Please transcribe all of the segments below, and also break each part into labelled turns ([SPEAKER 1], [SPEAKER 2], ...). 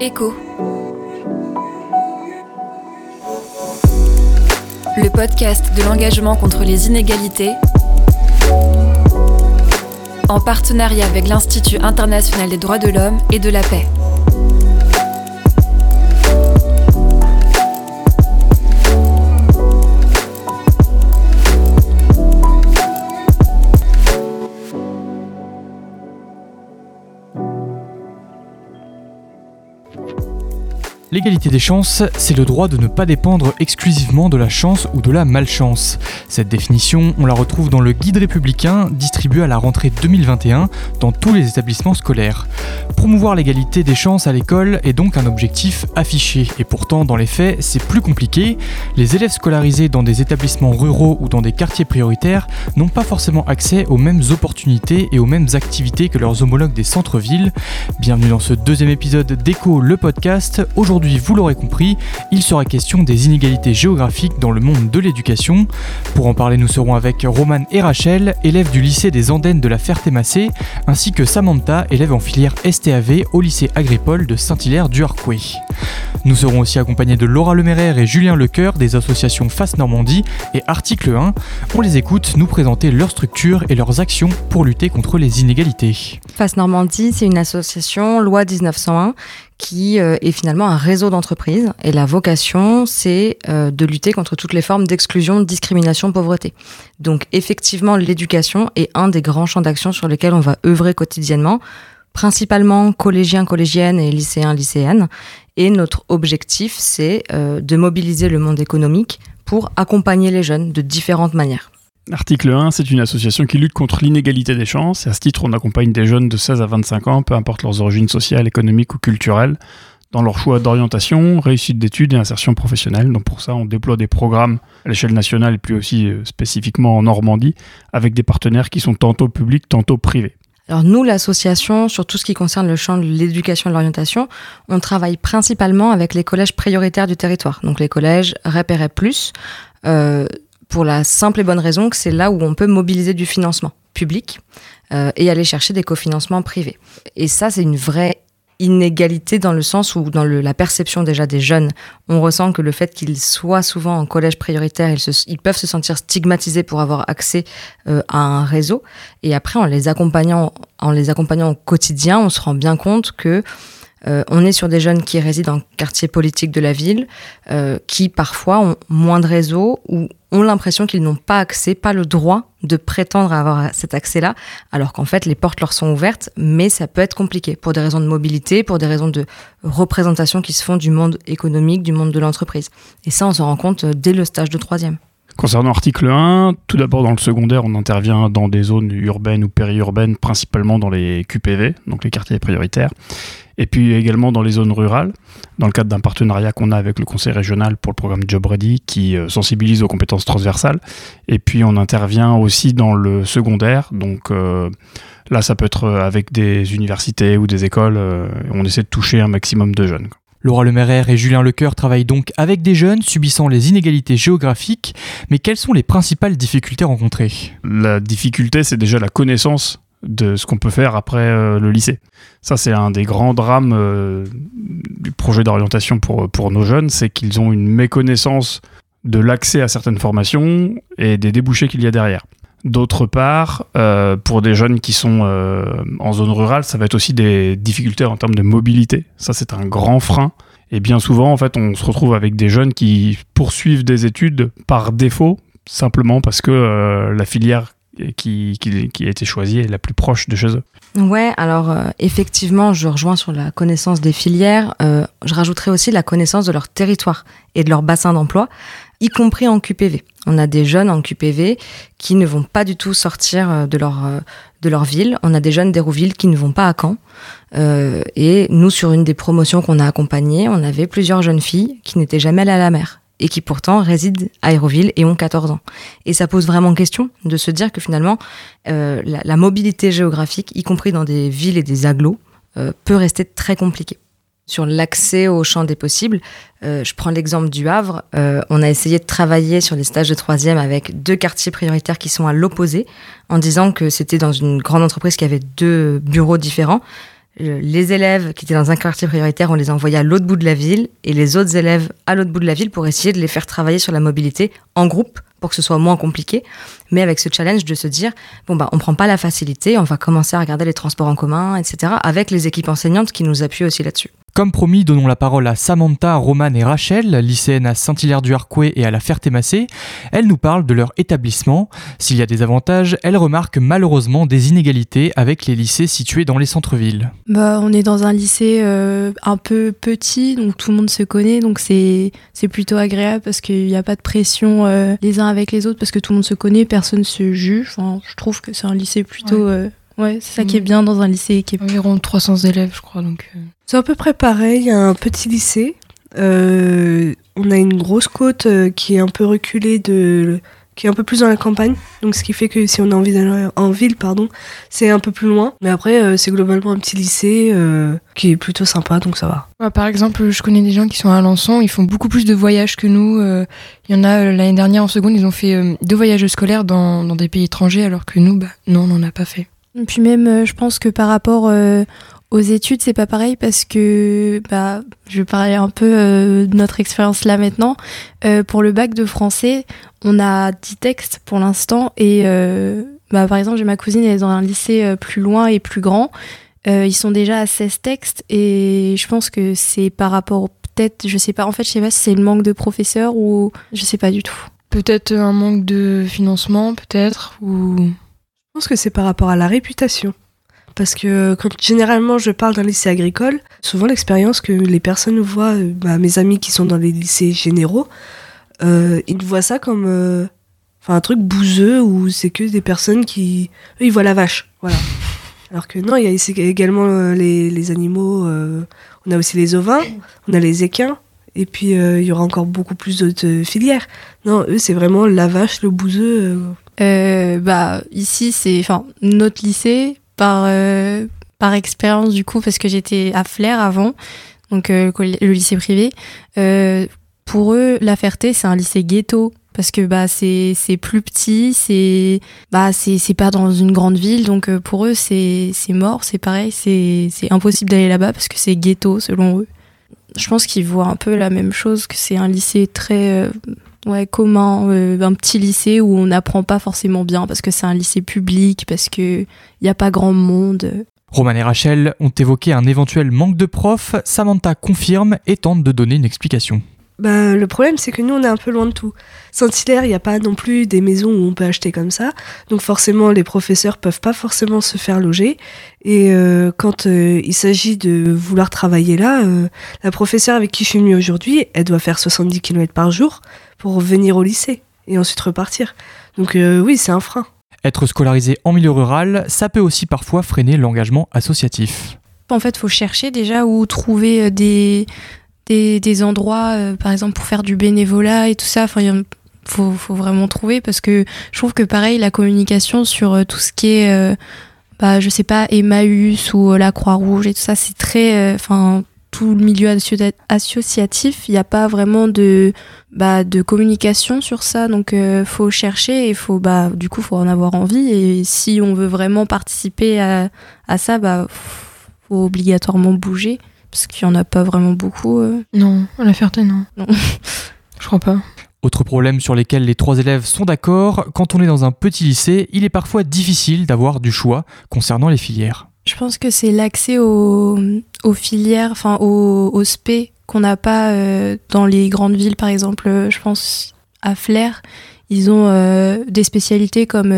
[SPEAKER 1] Écho. Le podcast de l'engagement contre les inégalités en partenariat avec l'Institut international des droits de l'homme et de la paix.
[SPEAKER 2] L'égalité des chances, c'est le droit de ne pas dépendre exclusivement de la chance ou de la malchance. Cette définition, on la retrouve dans le guide républicain distribué à la rentrée 2021 dans tous les établissements scolaires. Promouvoir l'égalité des chances à l'école est donc un objectif affiché, et pourtant dans les faits, c'est plus compliqué. Les élèves scolarisés dans des établissements ruraux ou dans des quartiers prioritaires n'ont pas forcément accès aux mêmes opportunités et aux mêmes activités que leurs homologues des centres-villes. Bienvenue dans ce deuxième épisode d'Echo le podcast. Aujourd'hui, Aujourd'hui, vous l'aurez compris, il sera question des inégalités géographiques dans le monde de l'éducation. Pour en parler, nous serons avec Roman et Rachel, élèves du lycée des Andennes de la Ferté-Massé, ainsi que Samantha, élève en filière STAV au lycée agricole de Saint-Hilaire du Harcouët. Nous serons aussi accompagnés de Laura Leméraire et Julien Lecoeur des associations Face Normandie et Article 1. On les écoute nous présenter leur structure et leurs actions pour lutter contre les inégalités.
[SPEAKER 3] Face Normandie, c'est une association loi 1901 qui euh, est finalement un réseau d'entreprises. Et la vocation, c'est euh, de lutter contre toutes les formes d'exclusion, discrimination, pauvreté. Donc effectivement, l'éducation est un des grands champs d'action sur lesquels on va œuvrer quotidiennement, principalement collégiens, collégiennes et lycéens, lycéennes. Et notre objectif, c'est euh, de mobiliser le monde économique pour accompagner les jeunes de différentes manières.
[SPEAKER 4] Article 1, c'est une association qui lutte contre l'inégalité des chances. Et à ce titre, on accompagne des jeunes de 16 à 25 ans, peu importe leurs origines sociales, économiques ou culturelles, dans leur choix d'orientation, réussite d'études et insertion professionnelle. Donc pour ça, on déploie des programmes à l'échelle nationale et puis aussi euh, spécifiquement en Normandie, avec des partenaires qui sont tantôt publics, tantôt privés.
[SPEAKER 3] Alors nous, l'association, sur tout ce qui concerne le champ de l'éducation et de l'orientation, on travaille principalement avec les collèges prioritaires du territoire, donc les collèges REP plus. Euh, pour la simple et bonne raison que c'est là où on peut mobiliser du financement public euh, et aller chercher des cofinancements privés. Et ça, c'est une vraie inégalité dans le sens où, dans le, la perception déjà des jeunes, on ressent que le fait qu'ils soient souvent en collège prioritaire, ils, se, ils peuvent se sentir stigmatisés pour avoir accès euh, à un réseau. Et après, en les accompagnant, en les accompagnant au quotidien, on se rend bien compte que euh, on est sur des jeunes qui résident en quartier politique de la ville, euh, qui parfois ont moins de réseau ou ont l'impression qu'ils n'ont pas accès, pas le droit de prétendre avoir cet accès-là, alors qu'en fait les portes leur sont ouvertes, mais ça peut être compliqué pour des raisons de mobilité, pour des raisons de représentation qui se font du monde économique, du monde de l'entreprise. Et ça, on s'en rend compte euh, dès le stage de troisième.
[SPEAKER 4] Concernant article 1, tout d'abord dans le secondaire, on intervient dans des zones urbaines ou périurbaines, principalement dans les QPV, donc les quartiers prioritaires et puis également dans les zones rurales, dans le cadre d'un partenariat qu'on a avec le conseil régional pour le programme Job Ready qui euh, sensibilise aux compétences transversales. Et puis on intervient aussi dans le secondaire, donc euh, là ça peut être avec des universités ou des écoles, euh, on essaie de toucher un maximum de jeunes.
[SPEAKER 2] Laura Lemaire et Julien Lecoeur travaillent donc avec des jeunes subissant les inégalités géographiques, mais quelles sont les principales difficultés rencontrées?
[SPEAKER 4] La difficulté, c'est déjà la connaissance de ce qu'on peut faire après euh, le lycée. Ça, c'est un des grands drames euh, du projet d'orientation pour, pour nos jeunes, c'est qu'ils ont une méconnaissance de l'accès à certaines formations et des débouchés qu'il y a derrière. D'autre part, euh, pour des jeunes qui sont en zone rurale, ça va être aussi des difficultés en termes de mobilité. Ça, c'est un grand frein. Et bien souvent, en fait, on se retrouve avec des jeunes qui poursuivent des études par défaut, simplement parce que la filière qui, qui, a été choisie est la plus proche de chez eux.
[SPEAKER 3] Ouais, alors euh, effectivement, je rejoins sur la connaissance des filières. Euh, je rajouterai aussi la connaissance de leur territoire et de leur bassin d'emploi, y compris en QPV. On a des jeunes en QPV qui ne vont pas du tout sortir euh, de leur, de leur ville. On a des jeunes d'Hérouville qui ne vont pas à Caen. et nous, sur une des promotions qu'on a accompagnées, on avait plusieurs jeunes filles qui n'étaient jamais allées à la mer et qui pourtant résident à Aéroville et ont 14 ans. Et ça pose vraiment question de se dire que finalement, euh, la, mobilité géographique, y compris dans des villes et des agglos, euh, peut rester très compliquée. Sur l'accès au champ des possibles, euh, je prends l'exemple du Havre. on a essayé de travailler sur les stages de troisième avec deux quartiers prioritaires qui sont à l'opposé, en disant que c'était dans une grande entreprise qui avait deux bureaux différents les élèves qui étaient dans un quartier prioritaire, on les envoyait à l'autre bout de la ville et les autres élèves à l'autre bout de la ville pour essayer de les faire travailler sur la mobilité en groupe pour que ce soit moins compliqué, mais avec ce challenge de se dire bon bah on prend pas la facilité, on va commencer à regarder les transports en commun, etc. Avec les équipes enseignantes qui nous appuient aussi là-dessus.
[SPEAKER 2] Comme promis, donnons la parole à Samantha, Romane et Rachel, lycéennes à Saint-Hilaire-du-Harcouët et à la Ferté-Massé. Elles nous parlent de leur établissement. S'il y a des avantages, elles remarquent malheureusement des inégalités avec les lycées situés dans les centres-villes.
[SPEAKER 5] Bah, on est dans un lycée euh, un peu petit, donc tout le monde se connaît, donc c'est plutôt agréable parce qu'il n'y a pas de pression euh, les uns avec les autres parce que tout le monde se connaît, personne se juge. Enfin, je trouve que c'est un lycée plutôt euh, Ouais, c'est ça qui est mm. bien dans un lycée qui est
[SPEAKER 6] environ 300 élèves, je crois. Donc,
[SPEAKER 7] euh. C'est à peu près pareil, un petit lycée. Euh, on a une grosse côte euh, qui est un peu reculée de qui est un peu plus dans la campagne. Donc ce qui fait que si on a envie d'aller en ville, pardon, c'est un peu plus loin. Mais après, c'est globalement un petit lycée qui est plutôt sympa, donc ça
[SPEAKER 6] va. par exemple, je connais des gens qui sont à Alençon, ils font beaucoup plus de voyages que nous. Il y en a l'année dernière en seconde, ils ont fait deux voyages scolaires dans, dans, des pays étrangers, alors que nous, bah, non, on n'en a pas fait.
[SPEAKER 5] Puis même, euh, je pense que par rapport euh, aux études, c'est pas pareil parce que, bah, je vais parler un peu euh, de notre expérience là maintenant. pour le bac de français, on a 10 textes pour l'instant et, bah, par exemple, j'ai ma cousine, elle est dans un lycée plus loin et plus grand. ils sont déjà à 16 textes et je pense que c'est par rapport peut-être, je sais pas, en fait, je sais pas si c'est le manque de professeurs ou je sais pas du tout.
[SPEAKER 6] Peut-être un manque de financement, peut-être, ou
[SPEAKER 7] je pense que c'est par rapport à la réputation. Parce que quand généralement je parle d'un lycée agricole, souvent l'expérience que les personnes voient, euh, bah, mes amis qui sont dans les lycées généraux, euh, ils voient ça comme euh, un truc bouseux où c'est que des personnes qui. Eux, ils voient la vache. Voilà. Alors que non, il y a également les, les animaux, on a aussi les ovins, on a les équins, et puis il y aura encore beaucoup plus d'autres filières. Non, eux, c'est vraiment la vache, le bouseux.
[SPEAKER 5] Euh, bah ici c'est enfin notre lycée par euh, par expérience du coup parce que j'étais à Flair avant donc euh, le lycée privé. Pour eux La Ferté c'est un lycée ghetto parce que bah c'est c'est plus petit c'est bah c'est c'est pas dans une grande ville donc pour eux c'est c'est mort c'est pareil c'est c'est impossible d'aller là-bas parce que c'est ghetto selon eux. Je pense qu'ils voient un peu la même chose que c'est un lycée très ouais, commun, euh, un petit lycée où on n'apprend pas forcément bien parce que c'est un lycée public, parce qu'il n'y a pas grand monde.
[SPEAKER 2] Roman et Rachel ont évoqué un éventuel manque de profs, Samantha confirme et tente de donner une explication.
[SPEAKER 7] Bah, le problème, c'est que nous, on est un peu loin de tout. Saint-Hilaire, il n'y a pas non plus des maisons où on peut acheter comme ça. Donc forcément, les professeurs peuvent pas forcément se faire loger. Et euh, quand euh, il s'agit de vouloir travailler là, la professeure avec qui je suis venue aujourd'hui, elle doit faire 70 km par jour pour venir au lycée et ensuite repartir. Donc euh, oui, c'est un frein.
[SPEAKER 2] Être scolarisé en milieu rural, ça peut aussi parfois freiner l'engagement associatif.
[SPEAKER 5] En fait, il faut chercher déjà où trouver euh, des, endroits, euh, par exemple, pour faire du bénévolat et tout ça. Enfin, il faut, vraiment trouver parce que je trouve que pareil, la communication sur tout ce qui est, bah, je sais pas, Emmaüs ou la Croix-Rouge et tout ça, c'est très, enfin, tout le milieu associatif, il n'y a pas vraiment de, bah, de communication sur ça. Donc, euh, faut chercher et faut, bah, du coup, faut en avoir envie. Et si on veut vraiment participer à, à ça, bah, faut obligatoirement bouger parce qu'il n'y en a pas vraiment beaucoup. Euh.
[SPEAKER 6] Non, à la Ferté, non. non. Je crois pas.
[SPEAKER 2] Autre problème sur lesquels les trois élèves sont d'accord, quand on est dans un petit lycée, il est parfois difficile d'avoir du choix concernant les filières.
[SPEAKER 5] Je pense que c'est l'accès aux, filières, enfin aux, aux SP qu'on n'a pas euh, dans les grandes villes, par exemple. Euh, je pense à Flair, ils ont euh, des spécialités comme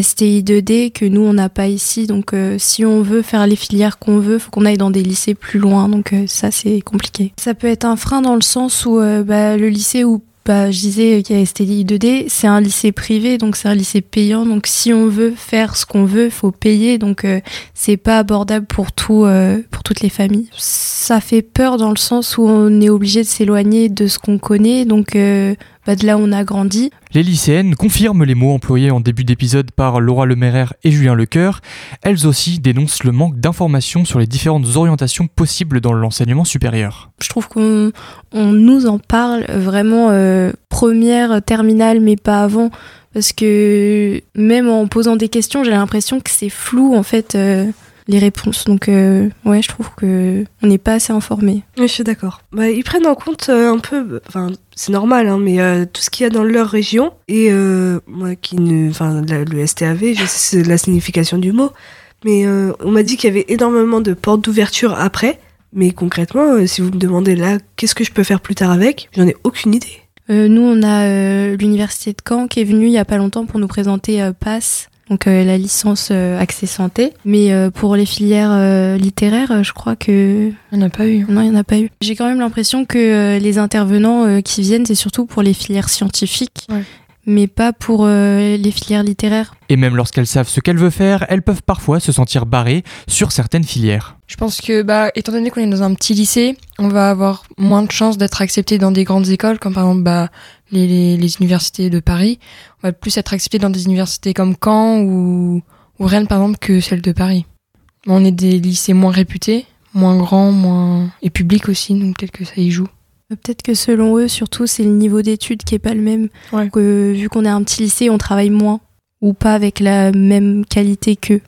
[SPEAKER 5] 2D que nous on n'a pas ici. Donc si on veut faire les filières qu'on veut, faut qu'on aille dans des lycées plus loin. Donc ça c'est compliqué. Ça peut être un frein dans le sens où bah, le lycée où bah, je disais qu'il y a STI 2D, c'est un lycée privé, donc c'est un lycée payant. Donc si on veut faire ce qu'on veut, faut payer. Donc euh, c'est pas abordable pour tout, euh, pour toutes les familles. Ça fait peur dans le sens où on est obligé de s'éloigner de ce qu'on connaît. Donc euh, bah, de là où on a grandi.
[SPEAKER 2] Les lycéennes confirment les mots employés en début d'épisode par Laura Lemaire et Julien Lecoeur. Elles aussi dénoncent le manque d'informations sur les différentes orientations possibles dans l'enseignement supérieur.
[SPEAKER 5] Je trouve qu'on nous en parle vraiment euh, première, terminale, mais pas avant. Parce que même en posant des questions, j'ai l'impression que c'est flou en fait. Euh, les réponses. Donc, euh, ouais, je trouve que on n'est pas assez informé.
[SPEAKER 7] Oui, je suis d'accord. Bah, ils prennent en compte euh, un peu, enfin, c'est normal, hein, mais euh, tout ce qu'il y a dans leur région et euh, moi qui ne, enfin, le STAV, je sais la signification du mot, mais euh, on m'a dit qu'il y avait énormément de portes d'ouverture après. Mais concrètement, si vous me demandez là, qu'est-ce que je peux faire plus tard avec, j'en ai aucune idée.
[SPEAKER 5] Euh, nous, on a euh, l'université de Caen qui est venue il y a pas longtemps pour nous présenter euh, PASS, donc euh, la licence euh, accès santé. Mais euh, pour les filières euh, littéraires, je crois que
[SPEAKER 6] On n'a pas eu.
[SPEAKER 5] non, il n'y en a pas eu. J'ai quand même l'impression que euh, les intervenants euh, qui viennent, c'est surtout pour les filières scientifiques,
[SPEAKER 6] Ouais.
[SPEAKER 5] Mais pas pour euh, les filières littéraires.
[SPEAKER 2] Et même lorsqu'elles savent ce qu'elles veulent faire, elles peuvent parfois se sentir barrées sur certaines filières.
[SPEAKER 6] Je pense que, bah, étant donné qu'on est dans un petit lycée, on va avoir moins de chances d'être accepté dans des grandes écoles, comme par exemple bah, les, les, les universités de Paris. On va plus être accepté dans des universités comme Caen ou, ou Rennes, par exemple, que celles de Paris. On est des lycées moins réputés, moins grands, moins et publics aussi, donc peut-être que ça y joue.
[SPEAKER 5] Euh, Peut-être que selon eux, surtout, c'est le niveau d'études qui est pas le même.
[SPEAKER 6] Ouais.
[SPEAKER 5] Que, vu qu'on est un petit lycée, on travaille moins ou pas avec la même qualité qu'eux,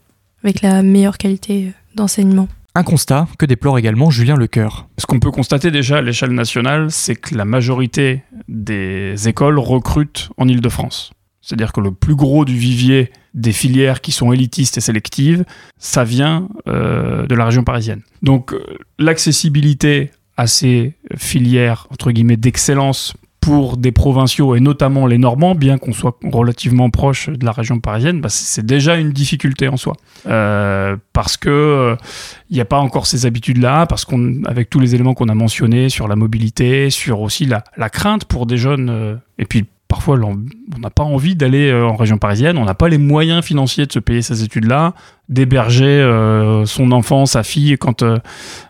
[SPEAKER 5] avec la meilleure qualité euh, d'enseignement.
[SPEAKER 2] Un constat que déplore également Julien Lecoeur.
[SPEAKER 4] Ce qu'on peut constater déjà à l'échelle nationale, c'est que la majorité des écoles recrutent en Ile-de-France. C'est-à-dire que le plus gros du vivier des filières qui sont élitistes et sélectives, ça vient euh, de la région parisienne. Donc l'accessibilité à ces filières, entre guillemets, d'excellence pour des provinciaux et notamment les Normands, bien qu'on soit relativement proche de la région parisienne, bah, c'est déjà une difficulté en soi. Euh, parce que euh, il n'y a pas encore ces habitudes-là, parce qu'on, avec tous les éléments qu'on a mentionnés sur la mobilité, sur aussi la, la crainte pour des jeunes, euh, et puis parfois on n'a pas envie d'aller euh, en région parisienne, on n'a pas les moyens financiers de se payer ces études-là, d'héberger euh, son enfant, sa fille, quand euh,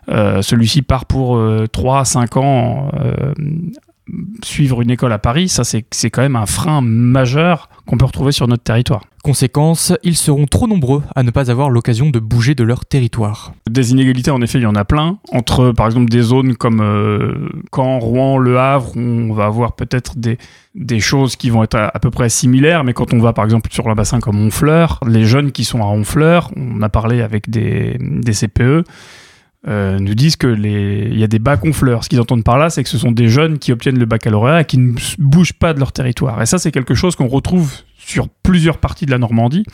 [SPEAKER 4] euh, celui-ci part pour 3 à 5 ans euh, suivre une école à Paris, ça c'est quand même un frein majeur qu'on peut retrouver sur notre territoire.
[SPEAKER 2] Conséquence, ils seront trop nombreux à ne pas avoir l'occasion de bouger de leur territoire.
[SPEAKER 4] Des inégalités, en effet, il y en a plein. Entre, par exemple, des zones comme euh, Caen, Rouen, Le Havre, où on va avoir peut-être des, des choses qui vont être à, à peu près similaires. Mais quand on va, par exemple, sur un bassin comme Honfleur, les jeunes qui sont à Honfleur, on a parlé avec des, des CPE, euh, nous disent que les, il y a des bacs honfleurs. Ce qu'ils entendent par là, c'est que ce sont des jeunes qui obtiennent le baccalauréat et qui ne bougent pas de leur territoire. Et ça, c'est quelque chose qu'on retrouve sur plusieurs parties de la Normandie.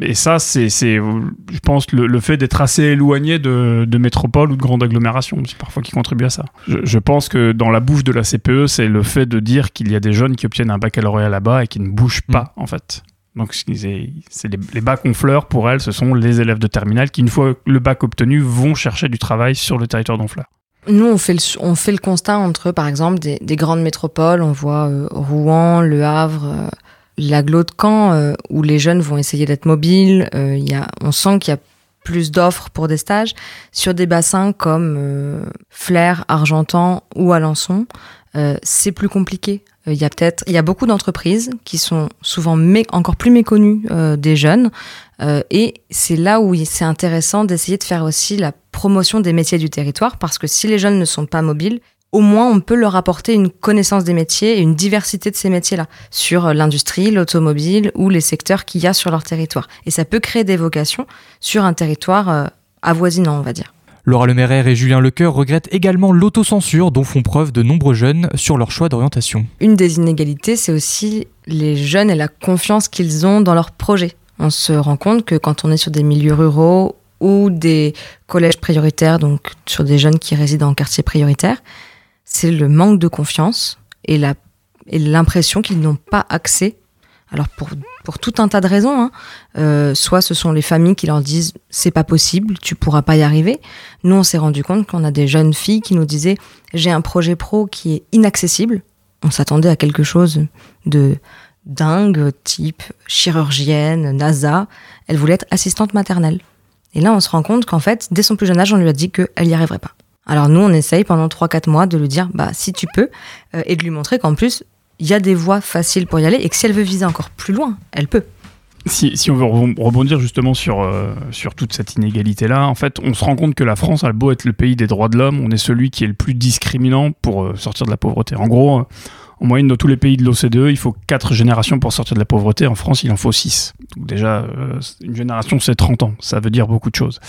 [SPEAKER 4] Et ça, c'est, c'est, je pense, le, le fait d'être assez éloigné de, de métropole ou de grande agglomération, c'est parfois qui contribue à ça. Je, je pense que dans la bouche de la CPE, c'est le fait de dire qu'il y a des jeunes qui obtiennent un baccalauréat là-bas et qui ne bougent pas, en fait. Donc, c'est les, les bacs Honfleur, pour elles, ce sont les élèves de terminale qui, une fois le bac obtenu, vont chercher du travail sur le territoire d'Honfleur.
[SPEAKER 3] Nous, on fait le, constat entre, par exemple, des, des grandes métropoles. On voit euh, Rouen, Le Havre, euh, l'agglo de Caen, euh, où les jeunes vont essayer d'être mobiles. Euh, y a, on sent qu'il y a plus d'offres pour des stages. Sur des bassins comme Flers, Argentan ou Alençon, c'est plus compliqué. Euh, Il y a peut-être, il y a beaucoup d'entreprises qui sont souvent encore plus méconnues euh, des jeunes, Euh, et c'est là où c'est intéressant d'essayer de faire aussi la promotion des métiers du territoire, parce que si les jeunes ne sont pas mobiles, au moins on peut leur apporter une connaissance des métiers et une diversité de ces métiers-là sur euh, l'industrie, l'automobile ou les secteurs qu'il y a sur leur territoire. Et ça peut créer des vocations sur un territoire euh, avoisinant, on va dire.
[SPEAKER 2] Laura Lemaire et Julien Lecoeur regrettent également l'autocensure dont font preuve de nombreux jeunes sur leur choix d'orientation.
[SPEAKER 3] Une des inégalités, c'est aussi les jeunes et la confiance qu'ils ont dans leurs projets. On se rend compte que quand on est sur des milieux ruraux ou des collèges prioritaires, donc sur des jeunes qui résident en quartier prioritaire, c'est le manque de confiance et l'impression qu'ils n'ont pas accès. Alors pour pour tout un tas de raisons, hein. Euh, soit ce sont les familles qui leur disent c'est pas possible, tu pourras pas y arriver. Nous on s'est rendu compte qu'on a des jeunes filles qui nous disaient j'ai un projet pro qui est inaccessible. On s'attendait à quelque chose de dingue, type chirurgienne, NASA. Elle voulait être assistante maternelle. Et là, on se rend compte qu'en fait, dès son plus jeune âge, on lui a dit qu'elle n'y arriverait pas. Alors nous, on essaye pendant 3-4 mois de lui dire, bah si tu peux, euh, et de lui montrer qu'en plus, il y a des voies faciles pour y aller, et que si elle veut viser encore plus loin, elle peut.
[SPEAKER 4] Si, on veut rebon- rebondir justement sur, euh, sur toute cette inégalité-là, en fait, on se rend compte que la France a beau être le pays des droits de l'homme, on est celui qui est le plus discriminant pour euh, sortir de la pauvreté. En gros, euh, En moyenne, dans tous les pays de l'OCDE, il faut 4 générations pour sortir de la pauvreté. En France, il en faut 6. Donc déjà, une génération, c'est 30 ans. Ça veut dire beaucoup de choses.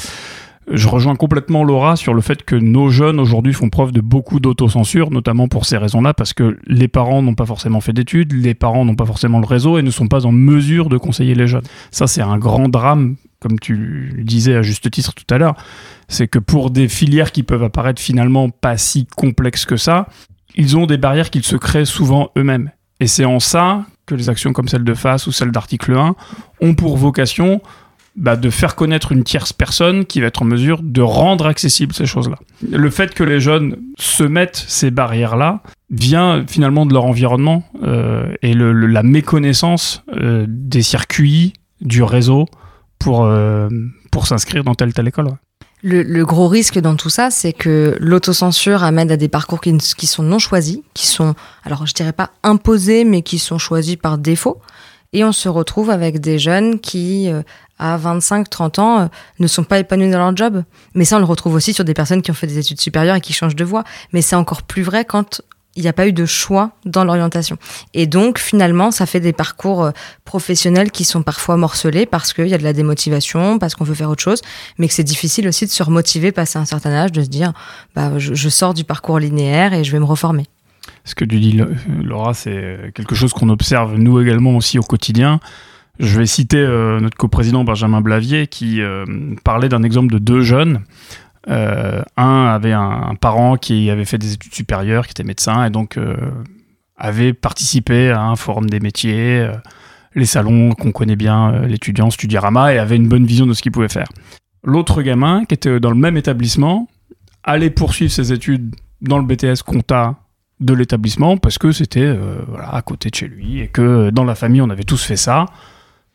[SPEAKER 4] Je rejoins complètement Laura sur le fait que nos jeunes aujourd'hui font preuve de beaucoup d'autocensure, notamment pour ces raisons-là, parce que les parents n'ont pas forcément fait d'études, les parents n'ont pas forcément le réseau et ne sont pas en mesure de conseiller les jeunes. Ça, c'est un grand drame, comme tu disais à juste titre tout à l'heure. C'est que pour des filières qui peuvent apparaître finalement pas si complexes que ça, ils ont des barrières qu'ils se créent souvent eux-mêmes. Et c'est en ça que les actions comme celle de FAS ou celle d'article 1 ont pour vocation bah, de faire connaître une tierce personne qui va être en mesure de rendre accessibles ces choses-là. Le fait que les jeunes se mettent ces barrières-là vient finalement de leur environnement euh, et le, la méconnaissance euh, des circuits, du réseau pour, euh, pour s'inscrire dans telle telle école.
[SPEAKER 3] Le, gros risque dans tout ça, c'est que l'autocensure amène à des parcours qui, qui, sont non choisis, qui sont, alors je dirais pas imposés, mais qui sont choisis par défaut. Et on se retrouve avec des jeunes qui, à 25-30 ans, euh, ne sont pas épanouis dans leur job. Mais ça, on le retrouve aussi sur des personnes qui ont fait des études supérieures et qui changent de voie. Mais c'est encore plus vrai quand il n'y a pas eu de choix dans l'orientation. Et donc, finalement, ça fait des parcours euh, professionnels qui sont parfois morcelés parce qu'il y a de la démotivation, parce qu'on veut faire autre chose, mais que c'est difficile aussi de se remotiver passé un certain âge, de se dire, bah, je, je sors du parcours linéaire et je vais me reformer.
[SPEAKER 4] Ce que tu dis, Laura, c'est quelque chose qu'on observe nous également aussi au quotidien? Je vais citer euh, notre coprésident Benjamin Blavier qui euh, parlait d'un exemple de deux jeunes. Euh, un avait un, parent qui avait fait des études supérieures, qui était médecin, et donc avait participé à un forum des métiers, les salons qu'on connaît bien, l'étudiant Studiarama, et avait une bonne vision de ce qu'il pouvait faire. L'autre gamin, qui était dans le même établissement, allait poursuivre ses études dans le BTS compta de l'établissement parce que c'était à côté de chez lui et que dans la famille on avait tous fait ça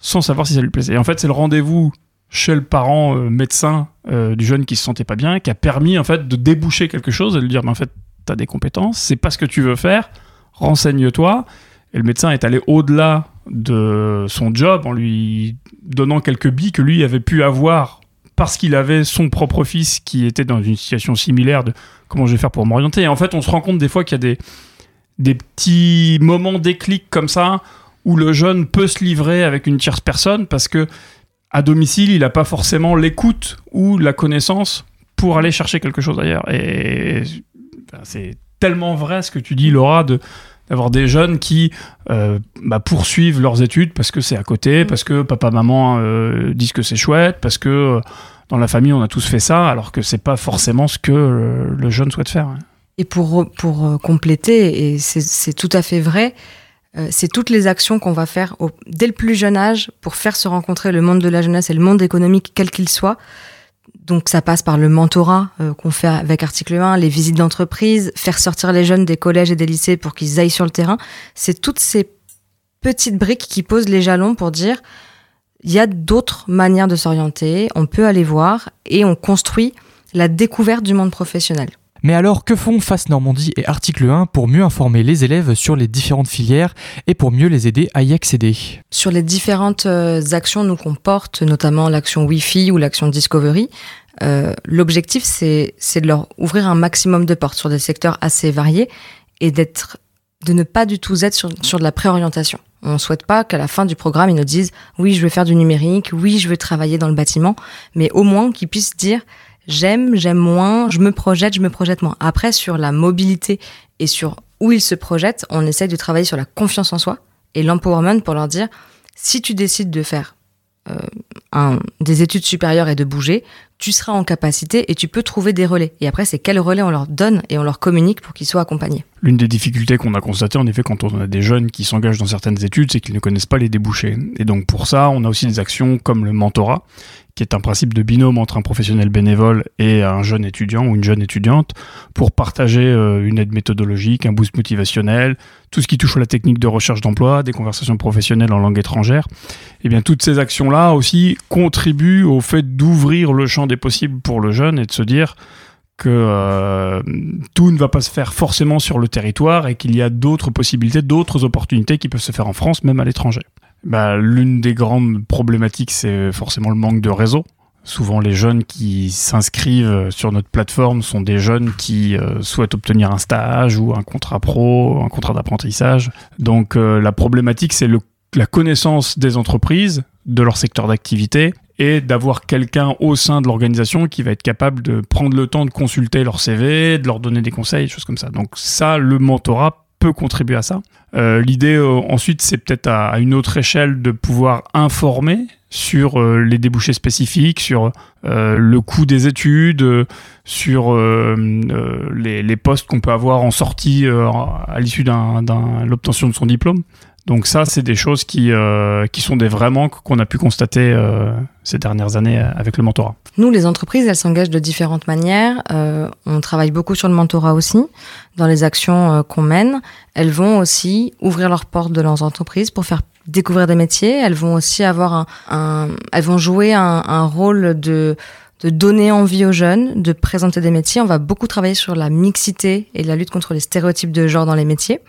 [SPEAKER 4] sans savoir si ça lui plaisait. Et en fait, c'est le rendez-vous chez le parent euh, médecin euh, du jeune qui se sentait pas bien qui a permis en fait de déboucher quelque chose et de lui dire mais en fait tu as des compétences, c'est pas ce que tu veux faire, renseigne-toi. Et le médecin est allé au-delà de son job en lui donnant quelques billes que lui avait pu avoir parce qu'il avait son propre fils qui était dans une situation similaire de comment je vais faire pour m'orienter. Et en fait, on se rend compte des fois qu'il y a des, des petits moments déclics comme ça où le jeune peut se livrer avec une tierce personne parce que à domicile, il n'a pas forcément l'écoute ou la connaissance pour aller chercher quelque chose ailleurs. Et ben, c'est tellement vrai ce que tu dis, Laura, de d'avoir des jeunes qui euh, bah, poursuivent leurs études parce que c'est à côté, parce que papa maman euh, disent que c'est chouette, parce que euh, dans la famille on a tous fait ça, alors que c'est pas forcément ce que le jeune souhaite faire.
[SPEAKER 3] Et pour pour compléter, et c'est tout à fait vrai, euh, c'est toutes les actions qu'on va faire au, dès le plus jeune âge pour faire se rencontrer le monde de la jeunesse et le monde économique quel qu'il soit. Donc ça passe par le mentorat euh, qu'on fait avec article 1, les visites d'entreprise, faire sortir les jeunes des collèges et des lycées pour qu'ils aillent sur le terrain. C'est toutes ces petites briques qui posent les jalons pour dire il y a d'autres manières de s'orienter, on peut aller voir et on construit la découverte du monde professionnel.
[SPEAKER 2] Mais alors, que font FAS Normandie et Article 1 pour mieux informer les élèves sur les différentes filières et pour mieux les aider à y accéder?
[SPEAKER 3] Sur les différentes euh, actions nous qu'on porte, notamment l'action Wi-Fi ou l'action Discovery, euh, l'objectif c'est de leur ouvrir un maximum de portes sur des secteurs assez variés et d'être de ne pas du tout être sur, sur de la préorientation. On ne souhaite pas qu'à la fin du programme, ils nous disent oui, je veux faire du numérique, oui, je veux travailler dans le bâtiment, mais au moins qu'ils puissent dire j'aime, j'aime moins, je me projette, je me projette moins. Après, sur la mobilité et sur où ils se projettent, on essaie de travailler sur la confiance en soi et l'empowerment pour leur dire si tu décides de faire euh, des études supérieures et de bouger, tu seras en capacité et tu peux trouver des relais. Et après, c'est quel relais on leur donne et on leur communique pour qu'ils soient accompagnés.
[SPEAKER 4] L'une des difficultés qu'on a constatées, en effet, quand on a des jeunes qui s'engagent dans certaines études, c'est qu'ils ne connaissent pas les débouchés. Et donc, pour ça, on a aussi des actions comme le mentorat, qui est un principe de binôme entre un professionnel bénévole et un jeune étudiant ou une jeune étudiante pour partager euh, une aide méthodologique, un boost motivationnel, tout ce qui touche à la technique de recherche d'emploi, des conversations professionnelles en langue étrangère. Et bien, toutes ces actions-là aussi contribuent au fait d'ouvrir le champ des possibles pour le jeune et de se dire que euh, tout ne va pas se faire forcément sur le territoire et qu'il y a d'autres possibilités, d'autres opportunités qui peuvent se faire en France, même à l'étranger. Bah, L'une des grandes problématiques, c'est forcément le manque de réseau. Souvent, les jeunes qui s'inscrivent sur notre plateforme sont des jeunes qui euh, souhaitent obtenir un stage ou un contrat pro, un contrat d'apprentissage. Donc, euh, la problématique, c'est la connaissance des entreprises, de leur secteur d'activité et d'avoir quelqu'un au sein de l'organisation qui va être capable de prendre le temps de consulter leur CV, de leur donner des conseils, choses comme ça. Donc ça, le mentorat peut contribuer à ça. Euh, l'idée euh, ensuite, c'est peut-être à, une autre échelle de pouvoir informer sur euh, les débouchés spécifiques, sur le coût des études, sur les, postes qu'on peut avoir en sortie à l'issue de l'obtention de son diplôme. Donc ça, c'est des choses qui, qui sont des vrais manques qu'on a pu constater ces dernières années avec le mentorat.
[SPEAKER 3] Nous, les entreprises, elles s'engagent de différentes manières. Euh, on travaille beaucoup sur le mentorat aussi, dans les actions qu'on mène. Elles vont aussi ouvrir leurs portes de leurs entreprises pour faire découvrir des métiers. Elles vont aussi avoir un, elles vont jouer un, un rôle de de donner envie aux jeunes, de présenter des métiers. On va beaucoup travailler sur la mixité et la lutte contre les stéréotypes de genre dans les métiers.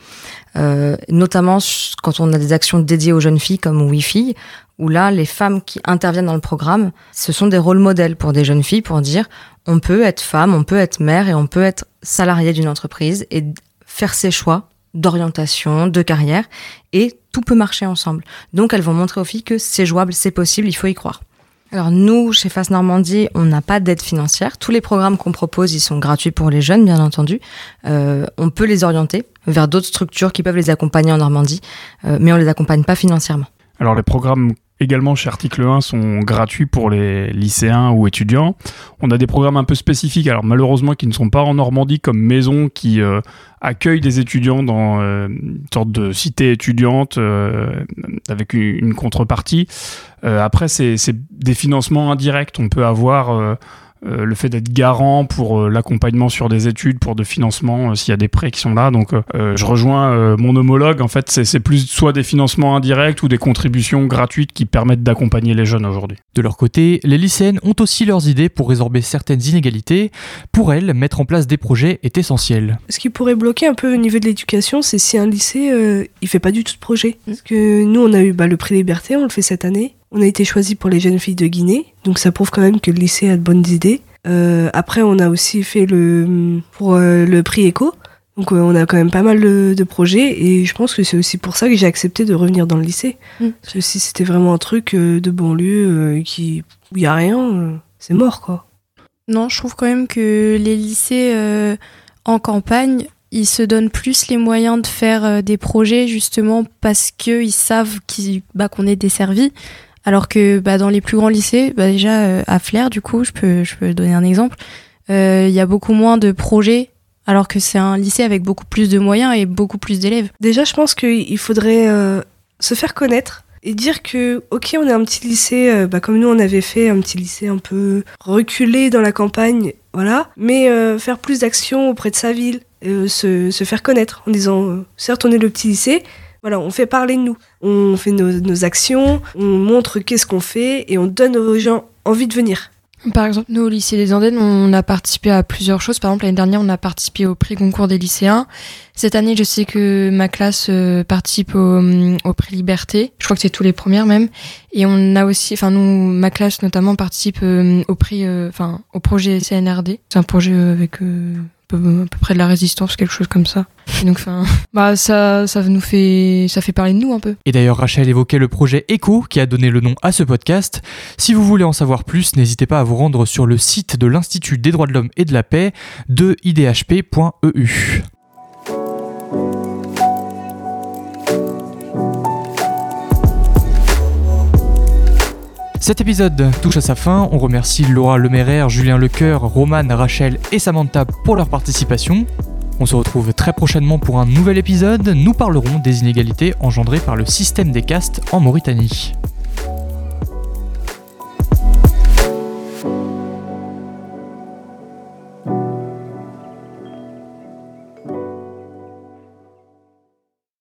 [SPEAKER 3] Euh, notamment quand on a des actions dédiées aux jeunes filles comme Wi-Fi, où là, les femmes qui interviennent dans le programme, ce sont des rôles modèles pour des jeunes filles pour dire on peut être femme, on peut être mère et on peut être salarié d'une entreprise et faire ses choix d'orientation, de carrière, et tout peut marcher ensemble. Donc elles vont montrer aux filles que c'est jouable, c'est possible, il faut y croire. Alors nous, chez Face Normandie, on n'a pas d'aide financière. Tous les programmes qu'on propose, ils sont gratuits pour les jeunes, bien entendu. Euh, on peut les orienter vers d'autres structures qui peuvent les accompagner en Normandie, euh, mais on les accompagne pas financièrement.
[SPEAKER 4] Alors les programmes également chez Article 1 sont gratuits pour les lycéens ou étudiants. On a des programmes un peu spécifiques, alors malheureusement qui ne sont pas en Normandie, comme Maison qui euh, accueille des étudiants dans euh, une sorte de cité étudiante euh, avec une, contrepartie. après, c'est des financements indirects. On peut avoir euh, le fait d'être garant pour euh, l'accompagnement sur des études, pour de financement, euh, s'il y a des prêts qui sont là. Donc, je rejoins mon homologue. En fait, c'est plus soit des financements indirects ou des contributions gratuites qui permettent d'accompagner les jeunes aujourd'hui.
[SPEAKER 2] De leur côté, les lycéennes ont aussi leurs idées pour résorber certaines inégalités. Pour elles, mettre en place des projets est essentiel.
[SPEAKER 7] Ce qui pourrait bloquer un peu au niveau de l'éducation, c'est si un lycée, euh, il fait pas du tout de projet. Parce que nous, on a eu bah, le prix Liberté, on le fait cette année. On a été choisi pour les jeunes filles de Guinée, donc ça prouve quand même que le lycée a de bonnes idées. Euh, après, on a aussi fait le pour euh, le prix Eco. Donc euh, on a quand même pas mal de, projets et je pense que c'est aussi pour ça que j'ai accepté de revenir dans le lycée. Mm. Parce que si c'était vraiment un truc de banlieue qui où il y a rien, c'est mort quoi.
[SPEAKER 5] Non, je trouve quand même que les lycées en campagne, ils se donnent plus les moyens de faire des projets justement parce qu'ils savent bah, qu'on est desservi. Alors que bah, dans les plus grands lycées, bah, déjà euh, à Flair, du coup, je peux, je peux donner un exemple, euh, il y a beaucoup moins de projets, alors que c'est un lycée avec beaucoup plus de moyens et beaucoup plus d'élèves.
[SPEAKER 7] Déjà, je pense qu'il faudrait euh, se faire connaître et dire que, ok, on est un petit lycée, bah, comme nous on avait fait, un petit lycée un peu reculé dans la campagne, voilà, mais faire plus d'actions auprès de sa ville, se, se, faire connaître en disant, certes, on est le petit lycée, voilà, on fait parler de nous. On fait nos, actions, on montre qu'est-ce qu'on fait et on donne aux gens envie de venir.
[SPEAKER 6] Par exemple, nous, au lycée des Andennes, on a participé à plusieurs choses. Par exemple, l'année dernière, on a participé au prix concours des lycéens. Cette année, je sais que ma classe euh, participe au, au, prix Liberté. Je crois que c'est tous les premières même. Et on a aussi, enfin, nous, ma classe notamment participe euh, au prix, euh, enfin, au projet CNRD. C'est un projet avec à peu près de la résistance, quelque chose comme ça. donc, enfin, bah ça, ça nous fait, ça fait parler de nous un peu.
[SPEAKER 2] Et d'ailleurs, Rachel évoquait le projet Echo qui a donné le nom à ce podcast. Si vous voulez en savoir plus, n'hésitez pas à vous rendre sur le site de l'Institut des droits de l'homme et de la paix de idhp.eu. Cet épisode touche à sa fin. On remercie Laura Leméraire, Julien Lecoeur, Romane, Rachel et Samantha pour leur participation. On se retrouve très prochainement pour un nouvel épisode. Nous parlerons des inégalités engendrées par le système des castes en Mauritanie.